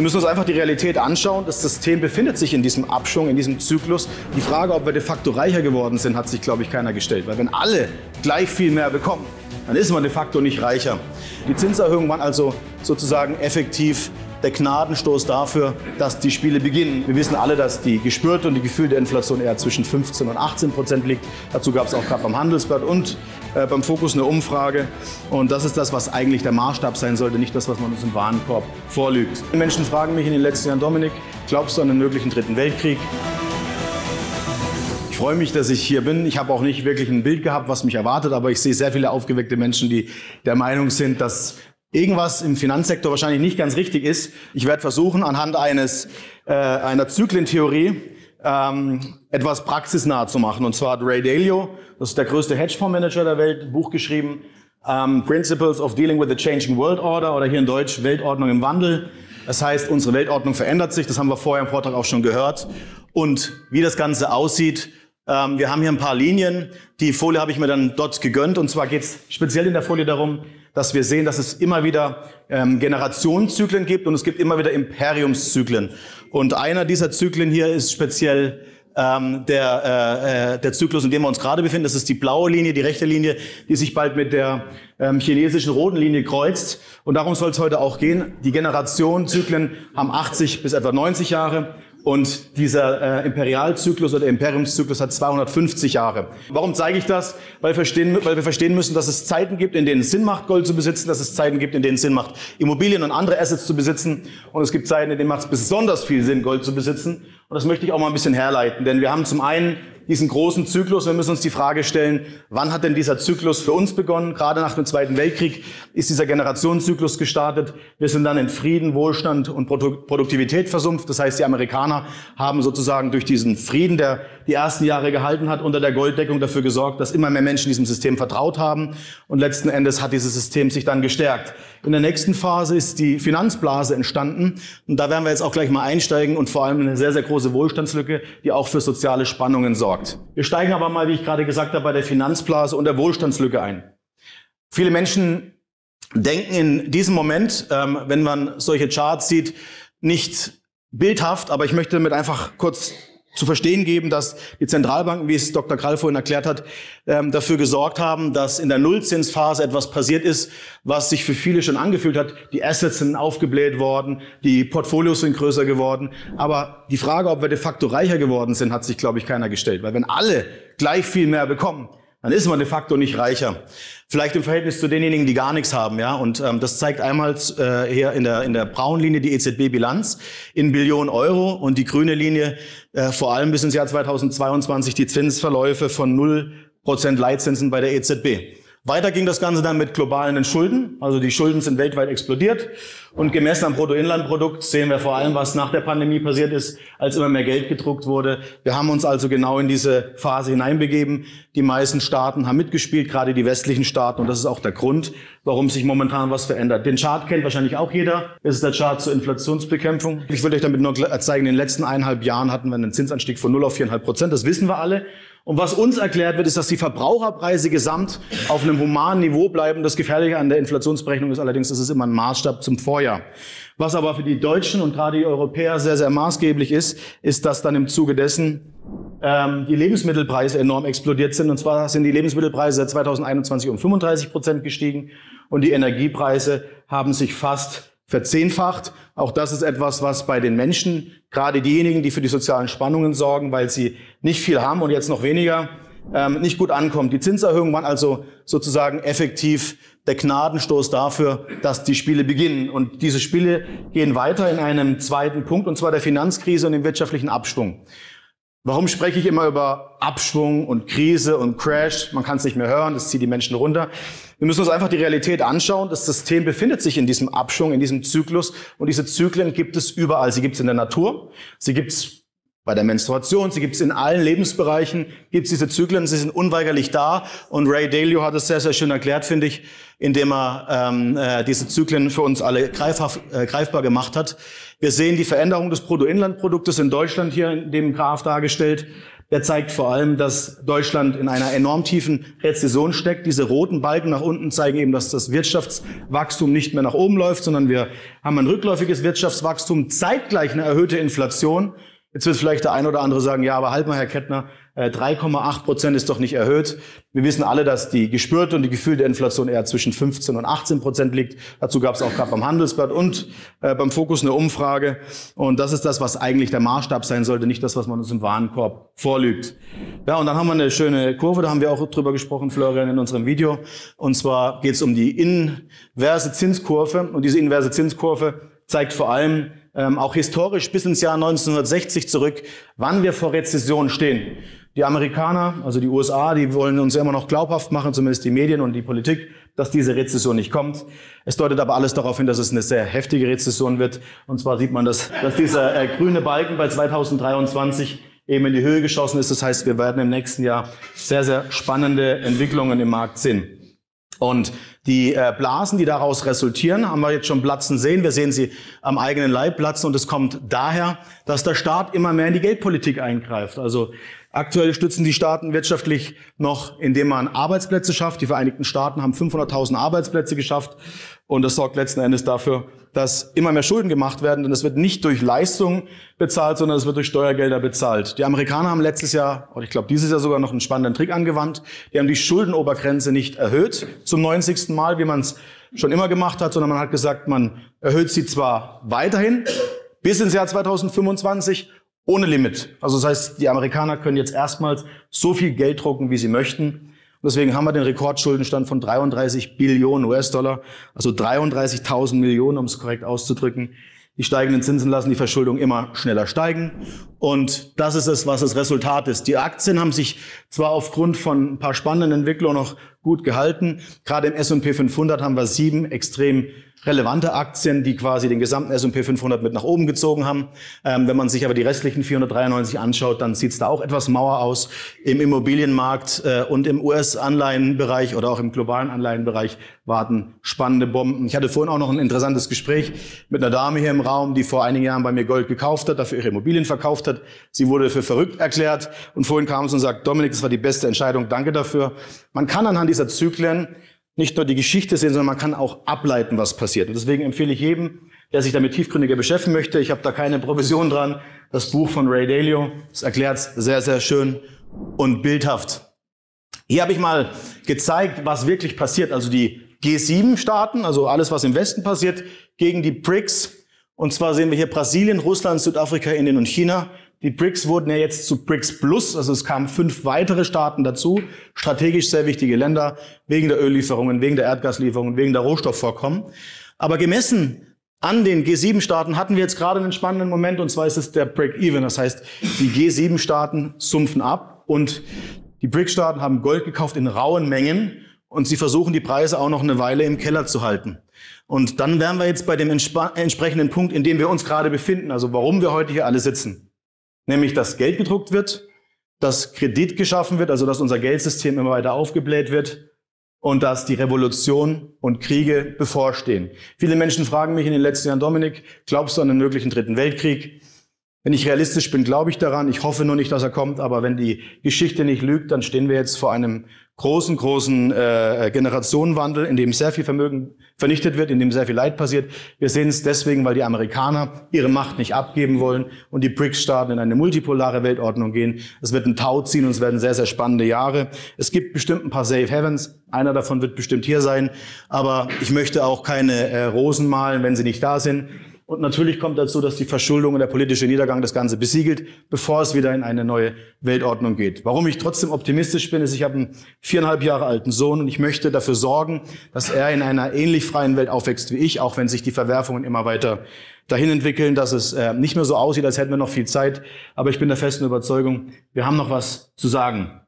Wir müssen uns einfach die Realität anschauen. Das System befindet sich in diesem Abschwung, in diesem Zyklus. Die Frage, ob wir de facto reicher geworden sind, hat sich, glaube ich, keiner gestellt. Weil wenn alle gleich viel mehr bekommen, dann ist man de facto nicht reicher. Die Zinserhöhungen waren also sozusagen effektiv der Gnadenstoß dafür, dass die Spiele beginnen. Wir wissen alle, dass die gespürte und die gefühlte Inflation eher zwischen 15 und 18 Prozent liegt. Dazu gab es auch gerade beim Handelsblatt und äh, beim Fokus eine Umfrage. Und das ist das, was eigentlich der Maßstab sein sollte, nicht das, was man uns im Warenkorb vorlügt. Die Menschen fragen mich in den letzten Jahren, Dominik, glaubst du an einen möglichen dritten Weltkrieg? Ich freue mich, dass ich hier bin. Ich habe auch nicht wirklich ein Bild gehabt, was mich erwartet, aber ich sehe sehr viele aufgeweckte Menschen, die der Meinung sind, dass irgendwas im Finanzsektor wahrscheinlich nicht ganz richtig ist. Ich werde versuchen, anhand eines, äh, einer Zyklentheorie ähm, etwas praxisnah zu machen. Und zwar hat Ray Dalio, das ist der größte Hedgefondsmanager der Welt, ein Buch geschrieben, ähm, Principles of Dealing with the Changing World Order oder hier in Deutsch Weltordnung im Wandel. Das heißt, unsere Weltordnung verändert sich, das haben wir vorher im Vortrag auch schon gehört. Und wie das Ganze aussieht, ähm, wir haben hier ein paar Linien. Die Folie habe ich mir dann dort gegönnt. Und zwar geht es speziell in der Folie darum, dass wir sehen, dass es immer wieder ähm, Generationenzyklen gibt und es gibt immer wieder Imperiumszyklen. Und einer dieser Zyklen hier ist speziell ähm, der, äh, äh, der Zyklus, in dem wir uns gerade befinden. Das ist die blaue Linie, die rechte Linie, die sich bald mit der ähm, chinesischen roten Linie kreuzt. Und darum soll es heute auch gehen. Die Generationenzyklen haben 80 bis etwa 90 Jahre und dieser äh, Imperialzyklus oder Imperiumszyklus hat 250 Jahre. Warum zeige ich das? Weil wir, verstehen, weil wir verstehen müssen, dass es Zeiten gibt, in denen es Sinn macht, Gold zu besitzen, dass es Zeiten gibt, in denen es Sinn macht, Immobilien und andere Assets zu besitzen. Und es gibt Zeiten, in denen macht es besonders viel Sinn, Gold zu besitzen. Und das möchte ich auch mal ein bisschen herleiten, denn wir haben zum einen diesen großen Zyklus. Wir müssen uns die Frage stellen, wann hat denn dieser Zyklus für uns begonnen? Gerade nach dem Zweiten Weltkrieg ist dieser Generationenzyklus gestartet. Wir sind dann in Frieden, Wohlstand und Produktivität versumpft. Das heißt, die Amerikaner haben sozusagen durch diesen Frieden, der die ersten Jahre gehalten hat, unter der Golddeckung dafür gesorgt, dass immer mehr Menschen diesem System vertraut haben. Und letzten Endes hat dieses System sich dann gestärkt. In der nächsten Phase ist die Finanzblase entstanden. Und da werden wir jetzt auch gleich mal einsteigen und vor allem eine sehr, sehr große Wohlstandslücke, die auch für soziale Spannungen sorgt sorgt. Wir steigen aber mal, wie ich gerade gesagt habe, bei der Finanzblase und der Wohlstandslücke ein. Viele Menschen denken in diesem Moment, ähm, wenn man solche Charts sieht, nicht bildhaft, aber ich möchte damit einfach kurz zu verstehen geben, dass die Zentralbanken, wie es Dr. Krall vorhin erklärt hat, ähm, dafür gesorgt haben, dass in der Nullzinsphase etwas passiert ist, was sich für viele schon angefühlt hat. Die Assets sind aufgebläht worden, die Portfolios sind größer geworden. Aber die Frage, ob wir de facto reicher geworden sind, hat sich, glaube ich, keiner gestellt. Weil wenn alle gleich viel mehr bekommen, dann ist man de facto nicht reicher. Vielleicht im Verhältnis zu denjenigen, die gar nichts haben, ja. Und ähm, das zeigt einmal äh, hier in der in der braunen Linie die EZB-Bilanz in Billionen Euro und die grüne Linie äh, vor allem bis ins Jahr 2022 die Zinsverläufe von 0% Leitzinsen bei der EZB. Weiter ging das Ganze dann mit globalen Schulden. Also die Schulden sind weltweit explodiert. Und gemessen am Bruttoinlandprodukt sehen wir vor allem, was nach der Pandemie passiert ist, als immer mehr Geld gedruckt wurde. Wir haben uns also genau in diese Phase hineinbegeben. Die meisten Staaten haben mitgespielt, gerade die westlichen Staaten. Und das ist auch der Grund, warum sich momentan was verändert. Den Chart kennt wahrscheinlich auch jeder. Das ist der Chart zur Inflationsbekämpfung. Ich würde euch damit nur zeigen, in den letzten eineinhalb Jahren hatten wir einen Zinsanstieg von 0 auf 4,5 Prozent. Das wissen wir alle. Und was uns erklärt wird, ist, dass die Verbraucherpreise gesamt auf einem humanen Niveau bleiben. Das Gefährliche an der Inflationsberechnung ist allerdings, dass es immer ein Maßstab zum Vorjahr. Was aber für die Deutschen und gerade die Europäer sehr, sehr maßgeblich ist, ist, dass dann im Zuge dessen ähm, die Lebensmittelpreise enorm explodiert sind. Und zwar sind die Lebensmittelpreise seit 2021 um 35 Prozent gestiegen und die Energiepreise haben sich fast verzehnfacht. Auch das ist etwas, was bei den Menschen, gerade diejenigen, die für die sozialen Spannungen sorgen, weil sie nicht viel haben und jetzt noch weniger, ähm, nicht gut ankommt. Die Zinserhöhungen waren also sozusagen effektiv der Gnadenstoß dafür, dass die Spiele beginnen. Und diese Spiele gehen weiter in einem zweiten Punkt, und zwar der Finanzkrise und dem wirtschaftlichen Abschwung. Warum spreche ich immer über Abschwung und Krise und Crash? Man kann es nicht mehr hören, das zieht die Menschen runter. Wir müssen uns einfach die Realität anschauen. Das System befindet sich in diesem Abschwung, in diesem Zyklus. Und diese Zyklen gibt es überall. Sie gibt es in der Natur, sie gibt es bei der Menstruation, sie gibt es in allen Lebensbereichen, gibt es diese Zyklen, sie sind unweigerlich da. Und Ray Dalio hat es sehr, sehr schön erklärt, finde ich, indem er ähm, äh, diese Zyklen für uns alle greifhaft, äh, greifbar gemacht hat. Wir sehen die Veränderung des Bruttoinlandproduktes in Deutschland hier in dem Graph dargestellt. der zeigt vor allem, dass Deutschland in einer enorm tiefen Rezession steckt. Diese roten Balken nach unten zeigen eben, dass das Wirtschaftswachstum nicht mehr nach oben läuft, sondern wir haben ein rückläufiges Wirtschaftswachstum, zeitgleich eine erhöhte Inflation. Jetzt wird vielleicht der ein oder andere sagen, ja, aber halt mal, Herr Kettner, 3,8 äh, Prozent ist doch nicht erhöht. Wir wissen alle, dass die gespürte und die gefühlte Inflation eher zwischen 15 und 18 Prozent liegt. Dazu gab es auch gerade beim Handelsblatt und äh, beim Fokus eine Umfrage. Und das ist das, was eigentlich der Maßstab sein sollte, nicht das, was man uns im Warenkorb vorlügt. Ja, und dann haben wir eine schöne Kurve, da haben wir auch drüber gesprochen, Florian, in unserem Video. Und zwar geht es um die inverse Zinskurve. Und diese inverse Zinskurve zeigt vor allem, ähm, auch historisch bis ins Jahr 1960 zurück, wann wir vor Rezession stehen. Die Amerikaner, also die USA, die wollen uns immer noch glaubhaft machen, zumindest die Medien und die Politik, dass diese Rezession nicht kommt. Es deutet aber alles darauf hin, dass es eine sehr heftige Rezession wird. Und zwar sieht man, dass, dass dieser äh, grüne Balken bei 2023 eben in die Höhe geschossen ist. Das heißt, wir werden im nächsten Jahr sehr, sehr spannende Entwicklungen im Markt sehen. Und die äh, Blasen, die daraus resultieren, haben wir jetzt schon platzen sehen. Wir sehen sie am eigenen Leib platzen und es kommt daher, dass der Staat immer mehr in die Geldpolitik eingreift. Also Aktuell stützen die Staaten wirtschaftlich noch, indem man Arbeitsplätze schafft. Die Vereinigten Staaten haben 500.000 Arbeitsplätze geschafft. Und das sorgt letzten Endes dafür, dass immer mehr Schulden gemacht werden. Denn es wird nicht durch Leistung bezahlt, sondern es wird durch Steuergelder bezahlt. Die Amerikaner haben letztes Jahr, oder ich glaube dieses Jahr sogar noch einen spannenden Trick angewandt. Die haben die Schuldenobergrenze nicht erhöht zum 90. Mal, wie man es schon immer gemacht hat, sondern man hat gesagt, man erhöht sie zwar weiterhin bis ins Jahr 2025 ohne Limit. Also das heißt, die Amerikaner können jetzt erstmals so viel Geld drucken, wie sie möchten. Und deswegen haben wir den Rekordschuldenstand von 33 Billionen US-Dollar, also 33.000 Millionen, um es korrekt auszudrücken. Die steigenden Zinsen lassen die Verschuldung immer schneller steigen. Und das ist es, was das Resultat ist. Die Aktien haben sich zwar aufgrund von ein paar spannenden Entwicklungen noch gut gehalten. Gerade im S&P 500 haben wir sieben extrem relevante Aktien, die quasi den gesamten S&P 500 mit nach oben gezogen haben. Ähm, wenn man sich aber die restlichen 493 anschaut, dann sieht es da auch etwas Mauer aus. Im Immobilienmarkt äh, und im US-Anleihenbereich oder auch im globalen Anleihenbereich warten spannende Bomben. Ich hatte vorhin auch noch ein interessantes Gespräch mit einer Dame hier im Raum, die vor einigen Jahren bei mir Gold gekauft hat, dafür ihre Immobilien verkauft hat. Sie wurde für verrückt erklärt und vorhin kam sie und sagt, Dominik, das war die beste Entscheidung, danke dafür. Man kann anhand dieser Zyklen nicht nur die Geschichte sehen, sondern man kann auch ableiten, was passiert. Und deswegen empfehle ich jedem, der sich damit tiefgründiger beschäftigen möchte, ich habe da keine Provision dran, das Buch von Ray Dalio, das erklärt sehr, sehr schön und bildhaft. Hier habe ich mal gezeigt, was wirklich passiert. Also die G7-Staaten, also alles, was im Westen passiert, gegen die BRICS. Und zwar sehen wir hier Brasilien, Russland, Südafrika, Indien und China. Die BRICS wurden ja jetzt zu BRICS Plus, also es kamen fünf weitere Staaten dazu, strategisch sehr wichtige Länder, wegen der Öllieferungen, wegen der Erdgaslieferungen, wegen der Rohstoffvorkommen. Aber gemessen an den G7-Staaten hatten wir jetzt gerade einen spannenden Moment, und zwar ist es der Break-Even. Das heißt, die G7-Staaten sumpfen ab und die BRICS-Staaten haben Gold gekauft in rauen Mengen und sie versuchen die Preise auch noch eine Weile im Keller zu halten. Und dann wären wir jetzt bei dem entsprechenden Punkt, in dem wir uns gerade befinden, also warum wir heute hier alle sitzen nämlich dass Geld gedruckt wird, dass Kredit geschaffen wird, also dass unser Geldsystem immer weiter aufgebläht wird und dass die Revolution und Kriege bevorstehen. Viele Menschen fragen mich in den letzten Jahren, Dominik, glaubst du an einen möglichen dritten Weltkrieg? Wenn ich realistisch bin, glaube ich daran. Ich hoffe nur nicht, dass er kommt. Aber wenn die Geschichte nicht lügt, dann stehen wir jetzt vor einem großen, großen äh, Generationenwandel, in dem sehr viel Vermögen vernichtet wird, in dem sehr viel Leid passiert. Wir sehen es deswegen, weil die Amerikaner ihre Macht nicht abgeben wollen und die BRICS-Staaten in eine multipolare Weltordnung gehen. Es wird ein Tau ziehen und es werden sehr, sehr spannende Jahre. Es gibt bestimmt ein paar Safe Heavens. Einer davon wird bestimmt hier sein. Aber ich möchte auch keine äh, Rosen malen, wenn sie nicht da sind. Und natürlich kommt dazu, dass die Verschuldung und der politische Niedergang das Ganze besiegelt, bevor es wieder in eine neue Weltordnung geht. Warum ich trotzdem optimistisch bin, ist, ich habe einen viereinhalb Jahre alten Sohn und ich möchte dafür sorgen, dass er in einer ähnlich freien Welt aufwächst wie ich, auch wenn sich die Verwerfungen immer weiter dahin entwickeln, dass es äh, nicht mehr so aussieht, als hätten wir noch viel Zeit. Aber ich bin der festen Überzeugung, wir haben noch was zu sagen.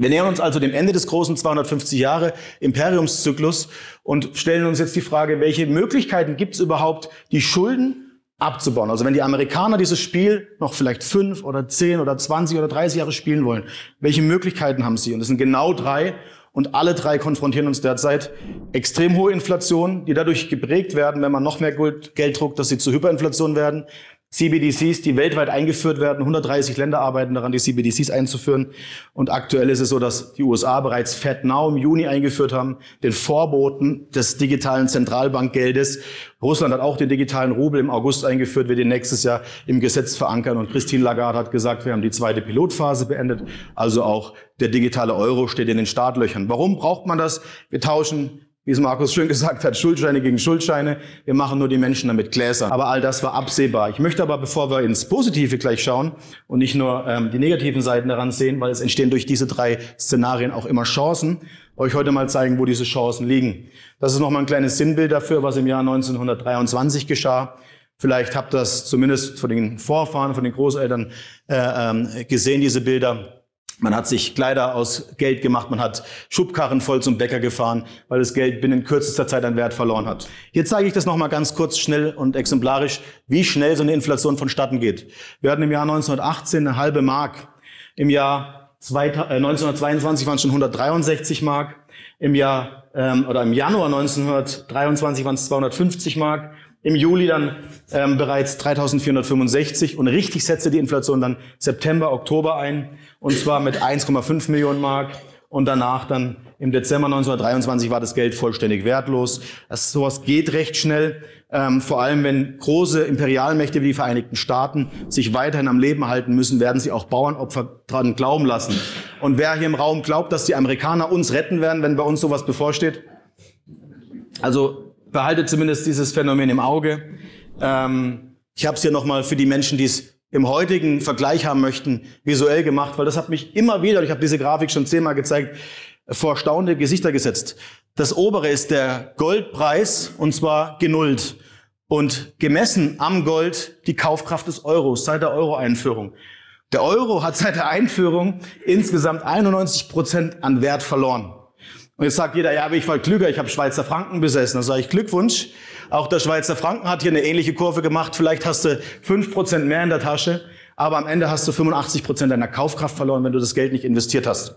Wir nähern uns also dem Ende des großen 250 Jahre Imperiumszyklus und stellen uns jetzt die Frage, welche Möglichkeiten gibt es überhaupt, die Schulden abzubauen? Also wenn die Amerikaner dieses Spiel noch vielleicht fünf oder zehn oder zwanzig oder dreißig Jahre spielen wollen, welche Möglichkeiten haben sie? Und es sind genau drei. Und alle drei konfrontieren uns derzeit extrem hohe Inflation, die dadurch geprägt werden, wenn man noch mehr Geld druckt, dass sie zu Hyperinflation werden. CBDCs, die weltweit eingeführt werden. 130 Länder arbeiten daran, die CBDCs einzuführen. Und aktuell ist es so, dass die USA bereits FedNow im Juni eingeführt haben, den Vorboten des digitalen Zentralbankgeldes. Russland hat auch den digitalen Rubel im August eingeführt, wird den nächstes Jahr im Gesetz verankern. Und Christine Lagarde hat gesagt, wir haben die zweite Pilotphase beendet. Also auch der digitale Euro steht in den Startlöchern. Warum braucht man das? Wir tauschen wie es Markus schön gesagt hat, Schuldscheine gegen Schuldscheine. Wir machen nur die Menschen damit Gläser. Aber all das war absehbar. Ich möchte aber, bevor wir ins Positive gleich schauen und nicht nur ähm, die negativen Seiten daran sehen, weil es entstehen durch diese drei Szenarien auch immer Chancen, euch heute mal zeigen, wo diese Chancen liegen. Das ist nochmal ein kleines Sinnbild dafür, was im Jahr 1923 geschah. Vielleicht habt ihr das zumindest von den Vorfahren, von den Großeltern äh, ähm, gesehen, diese Bilder. Man hat sich Kleider aus Geld gemacht, man hat Schubkarren voll zum Bäcker gefahren, weil das Geld binnen kürzester Zeit an Wert verloren hat. Jetzt zeige ich das nochmal ganz kurz, schnell und exemplarisch, wie schnell so eine Inflation vonstatten geht. Wir hatten im Jahr 1918 eine halbe Mark. Im Jahr 1922 waren es schon 163 Mark. Im Jahr ähm, oder im Januar 1923 waren es 250 Mark im Juli dann ähm, bereits 3.465 und richtig setzte die Inflation dann September, Oktober ein. Und zwar mit 1,5 Millionen Mark. Und danach dann im Dezember 1923 war das Geld vollständig wertlos. Das, sowas geht recht schnell, ähm, vor allem wenn große Imperialmächte wie die Vereinigten Staaten sich weiterhin am Leben halten müssen, werden sie auch Bauernopfer dran glauben lassen. Und wer hier im Raum glaubt, dass die Amerikaner uns retten werden, wenn bei uns sowas bevorsteht, also behaltet zumindest dieses Phänomen im Auge. Ähm, ich habe es hier nochmal für die Menschen, die es im heutigen Vergleich haben möchten, visuell gemacht, weil das hat mich immer wieder, ich habe diese Grafik schon zehnmal gezeigt, vor staunende Gesichter gesetzt. Das obere ist der Goldpreis und zwar genullt und gemessen am Gold die Kaufkraft des Euros seit der Euro-Einführung. Der Euro hat seit der Einführung insgesamt 91 Prozent an Wert verloren. Und jetzt sagt jeder, ja, aber ich war klüger, ich habe Schweizer Franken besessen. Dann sage ich Glückwunsch. Auch der Schweizer Franken hat hier eine ähnliche Kurve gemacht. Vielleicht hast du fünf Prozent mehr in der Tasche, aber am Ende hast du 85 Prozent deiner Kaufkraft verloren, wenn du das Geld nicht investiert hast.